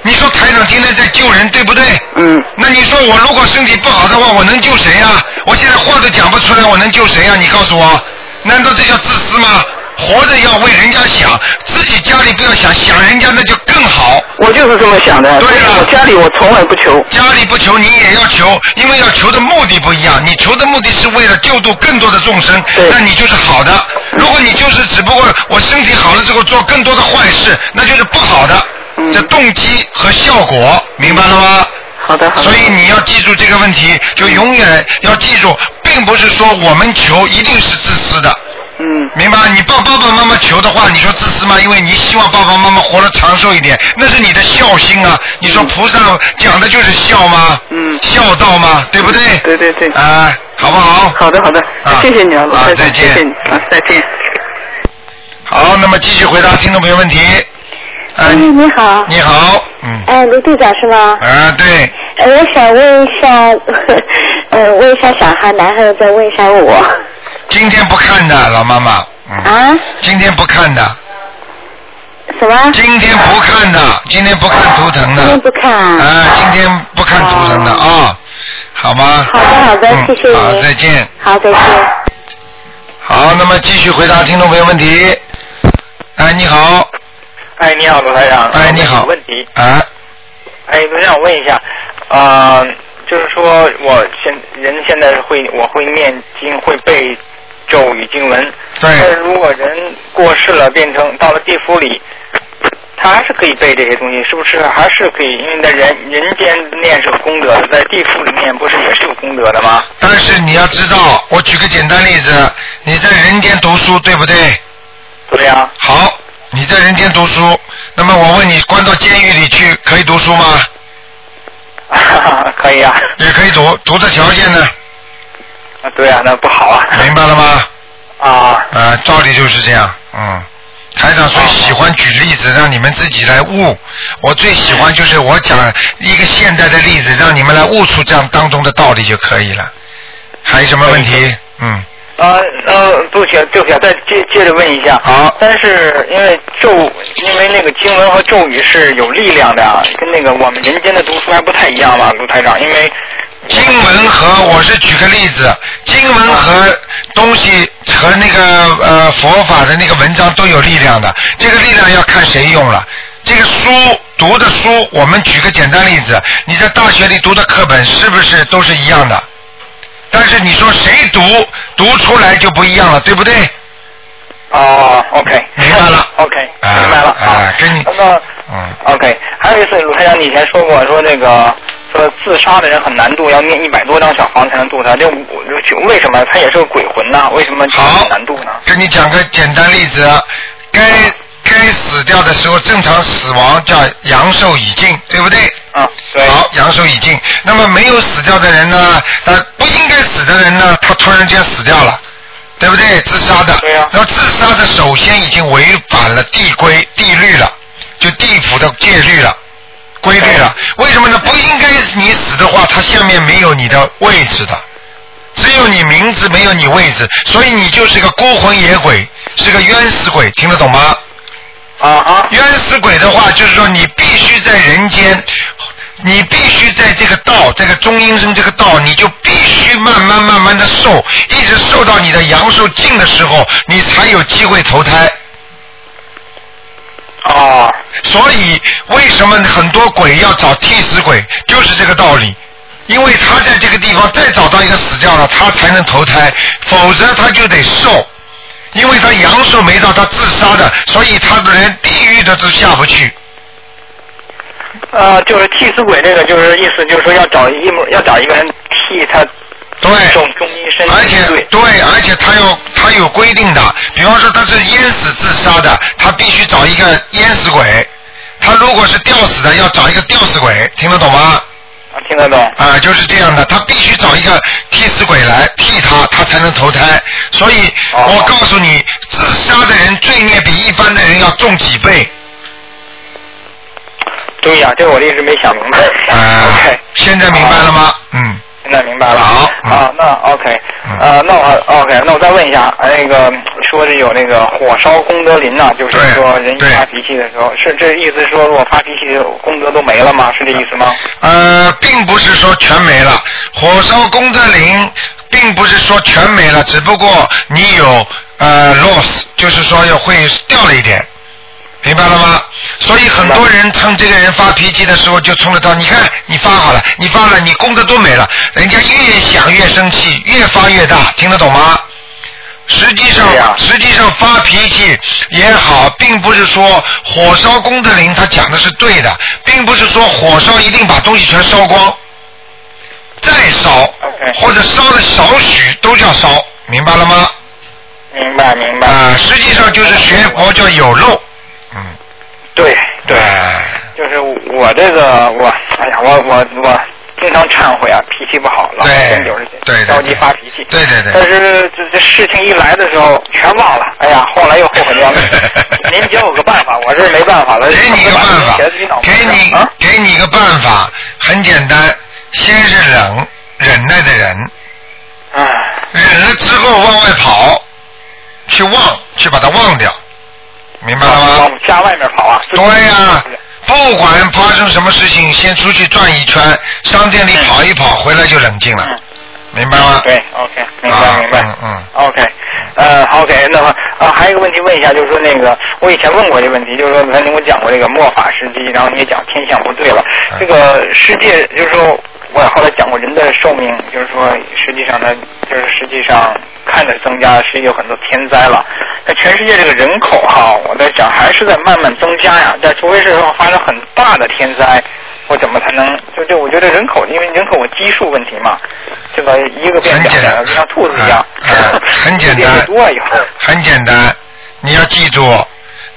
你说台长今天在救人，对不对？嗯，那你说我如果身体不好的话，我能救谁呀、我现在话都讲不出来，我能救谁呀、你告诉我，难道这叫自私吗？活着要为人家想，自己家里不要想，想人家那就更好。我就是这么想的。对了我家里我从来不求。家里不求，你也要求，因为要求的目的不一样。你求的目的是为了救度更多的众生，那你就是好的。如果你就是只不过我身体好了之后做更多的坏事，那就是不好的。嗯这动机和效果，明白了吗？好的，好的。所以你要记住这个问题，就永远要记住，并不是说我们求一定是自私的。嗯明白？你帮爸爸妈妈求的话，你说自私吗？因为你希望爸爸妈妈活得长寿一点，那是你的孝心啊。你说菩萨讲的就是孝吗？嗯孝道吗？对不对？对对对。啊，好不好？好的好的啊，谢谢你啊，卢啊台长再见谢谢你啊，再见。好，那么继续回答听众朋友问题。哎，嗯，你好。你好，嗯，哎，卢队长是吗？啊，对，呃，我想问一下，呃，问一下小孩，男孩再问一下我。今天不看的老妈妈，嗯，啊？今天不看的，什么？今天不看的，今天不看图腾的。今天不看啊。啊，今天不看图腾的啊，好吗？好的好的嗯谢谢你好，再见。好，再见。好，那么继续回答听众朋友问题。哎，你好，哎，你好，罗台长。哎，你好。问题。啊，哎，罗台长，我问一下，啊、就是说我现人现在会我会念经，会背咒语经文。对但是如果人过世了，变成到了地府里，他还是可以背这些东西，是不是？还是可以？因为在人人间念是有功德的，在地府里面不是也是有功德的吗？但是你要知道，我举个简单例子，你在人间读书，对不对？对呀、好，你在人间读书，那么我问你，关到监狱里去可以读书吗？可以啊。也可以读，读的条件呢？啊，对啊，那不好啊。明白了吗？啊。啊，道理就是这样，嗯。台长最喜欢举例子，让你们自己来悟。我最喜欢就是我讲一个现代的例子，让你们来悟出这样当中的道理就可以了。还有什么问题？嗯，呃呃，对不行，对不起，再接接着问一下。好。但是因为咒，因为那个经文和咒语是有力量的啊，跟那个我们人间的读书还不太一样吧，卢台长？因为经文和我是举个例子，经文和东西和那个呃佛法的那个文章都有力量的，这个力量要看谁用了。这个书读的书，我们举个简单例子，你在大学里读的课本是不是都是一样的？但是你说谁读读出来就不一样了，对不对？哦，OK，明白了，OK，啊明白了。啊，跟你那嗯 OK，还有一次，卢台长，你以前说过，说那个说自杀的人很难度，要念一百多张小房才能度他。这就为什么他也是个鬼魂呢？为什么难度呢？跟你讲个简单例子，该该死掉的时候，正常死亡叫阳寿已尽，对不对？啊，对。好，阳寿已尽。那么没有死掉的人呢？他不应该死的人呢？他突然间死掉了。对不对？自杀的，对呀、那么自杀的首先已经违反了地规地律了，就地府的戒律了，规律了。为什么呢？不应该你死的话，它下面没有你的位置的，只有你名字没有你位置，所以你就是个孤魂野鬼，是个冤死鬼，听得懂吗？啊啊！冤死鬼的话，就是说你必须在人间，你必须在这个道，这个中阴身这个道，你就必须慢慢慢慢的受，一直受到你的阳寿尽的时候，你才有机会投胎。哦。所以为什么很多鬼要找替死鬼，就是这个道理。因为他在这个地方再找到一个死掉了，他才能投胎，否则他就得受。因为他阳寿没到，他自杀的，所以他的连地狱的都下不去。呃，就是替死鬼这个，就是意思就是说要找一要找一个人替他对中中阴身，而且对，而且他有他有规定的，比方说他是淹死自杀的，他必须找一个淹死鬼；他如果是吊死的，要找一个吊死鬼，听得懂吗？啊，听得懂。啊，就是这样的，他必须找一个替死鬼来替他，他才能投胎。所以，我告诉你，自杀的人罪孽比一般的人要重几倍。对呀、这我一直没想明白。啊 现在明白了吗？嗯。现在明白了。好啊，那 OK，呃，那我 OK，那我再问一下，呃那个说是有那个火烧功德林呐、就是说人一发脾气的时候，是这意思是说如果发脾气功德都没了吗？是这意思吗？呃，并不是说全没了，火烧功德林，并不是说全没了，只不过你有呃 loss，就是说要会掉了一点，明白了吗？所以很多人趁这个人发脾气的时候就冲着他，你看你发好了，你发了，你功德都没了，人家越想越生气，越发越大，听得懂吗？实际上，实际上发脾气也好，并不是说火烧功德林，他讲的是对的，并不是说火烧一定把东西全烧光，再烧或者烧的少许都叫烧，明白了吗？明白明白。啊，实际上就是学佛叫有漏，对对，就是我这个我，哎呀，我我我经常忏悔啊，脾气不好，老真就是对着急发脾气。对对对。但是这这事情一来的时候全忘了，哎呀，后来又后悔掉了。您教我个办法，我这没办法了。给你个办法，给你啊给你个办法，很简单，先是忍忍耐的忍，忍了之后往外跑，去忘，去把它忘掉，明白了吗？往家外面跑啊。对呀、不管发生什么事情，先出去转一圈，商店里跑一跑，回来就冷静了，明白吗？对，OK，明白明白。嗯。OK，呃，OK，那么啊，还有一个问题问一下，就是说那个我以前问过这个问题，就是说曾经我讲过这个末法时期，然后你也讲天象不对了。这个世界就是说，我后来讲过人的寿命，就是说实际上呢，就是实际上看着增加，实际有很多天灾了。那全世界这个人口哈，我在想还是在慢慢增加呀，但除非是说发生很大的天灾。我怎么才能就就我觉得人口，因为人口有基数问题嘛，这个一个变两个，就像兔子一样，啊很简单 越多以后，很简单，你要记住，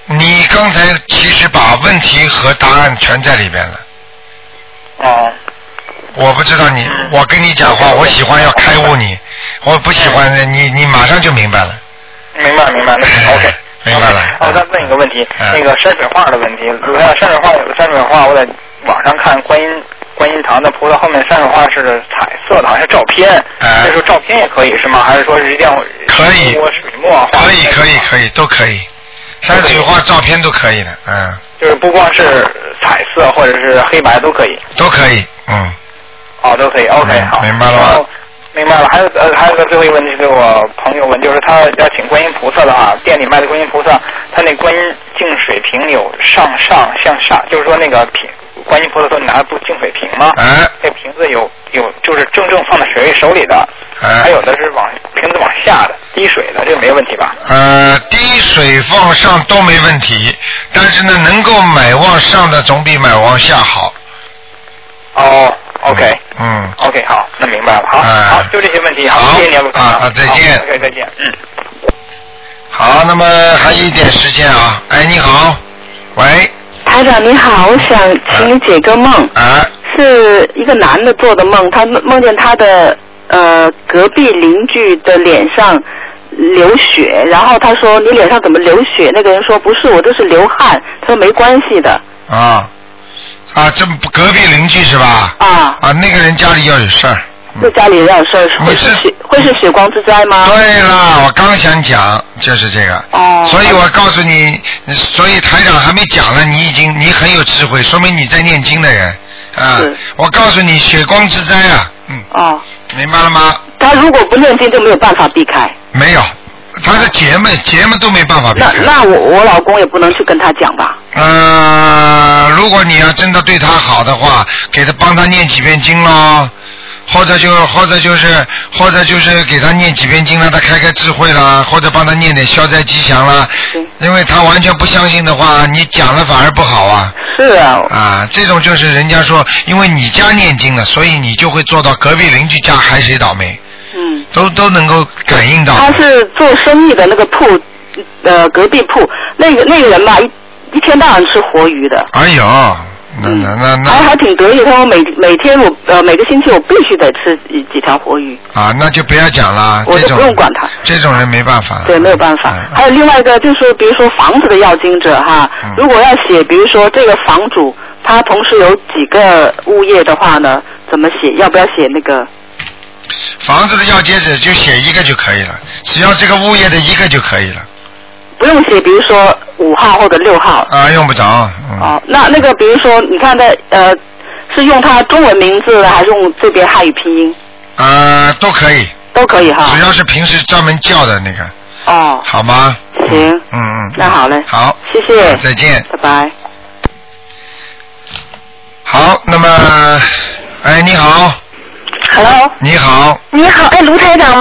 你刚才其实把问题和答案全在里边了。哦。我不知道你，我跟你讲话，我喜欢要开悟你，我不喜欢你，你马上就明白了。明白明白了，OK。明白了。我再问一个问题，嗯。那个山水画的问题，我看山水画有个山水画，我在网上看观音观音堂的菩萨后面山水画是彩色的，好像是照片，这时候照片也可以是吗？还是说是一定要哎可以。水墨？可以可以可以都可以，山水画、照片都可以的，嗯，就是不光是彩色或者是黑白都可以，都可以，嗯。哦，都可以，OK，好，明白了吗明白了，还有呃，还有个最后一个问题是我朋友问，就是他要请观音菩萨的话，店里卖的观音菩萨，他那观音净水瓶有上上向下，就是说那个瓶观音菩萨说你拿不净水瓶吗？哎，那瓶子有有就是正正放在水位手里的，哎还有的是往瓶子往下的滴水的，这个没问题吧？呃，滴水放上都没问题，但是呢，能够买往上的总比买往下好。哦，OK。嗯。OK，好，那明白了，好，哎好，就这些问题，好，谢谢你啊，陆啊啊再见，OK，再见，嗯。好，那么还有一点时间啊，哎，你好，喂，台长你好，我想请你解个梦。啊。是一个男的做的梦，他梦见他的呃隔壁邻居的脸上流血，然后他说你脸上怎么流血？那个人说不是，我这是流汗。他说没关系的。啊啊，这不隔壁邻居是吧？啊啊，那个人家里要有事儿。这家里要有事儿，会是血会是血光之灾吗？对啦，我刚想讲就是这个。哦。所以我告诉你，所以台长还没讲呢，你已经你很有智慧，说明你在念经的人啊。我告诉你，血光之灾啊，嗯。哦。明白了吗？他如果不念经就没有办法避开。没有，他是姐妹姐妹都没办法避那。那我我老公也不能去跟他讲吧？呃，如果你要真的对他好的话，给他帮他念几遍经喽，或者就或者就是或者就是给他念几遍经，让他开开智慧啦，或者帮他念点消灾吉祥啦。因为他完全不相信的话，你讲了反而不好啊。是啊。啊，这种就是人家说，因为你家念经了，所以你就会做到隔壁邻居家还谁倒霉。嗯。都都能够感应到。他是做生意的那个铺，呃，隔壁铺那个那个人吧，一一天到晚吃活鱼的，哎呦，那那那那还还挺得意。他说每每天我呃每个星期我必须得吃几几条活鱼，啊，那就不要讲了。我就不用管他。这种人没办法。对，没有办法。还有另外一个就是，比如说房子的要经者哈，如果要写，比如说这个房主他同时有几个物业的话呢，怎么写？要不要写那个？房子的要接者就写一个就可以了，只要这个物业的一个就可以了。不用写，比如说五号或者六号。啊，用不着。嗯。哦，那那个比如说，你看在呃，是用他中文名字呢，还是用这边汉语拼音？呃，都可以。都可以哈。只要是平时专门叫的那个。哦。好吗？行。嗯嗯。那好嘞。好。谢谢。再见。拜拜。好，那么，哎，你好。Hello，你好，你好，哎，卢台长吗？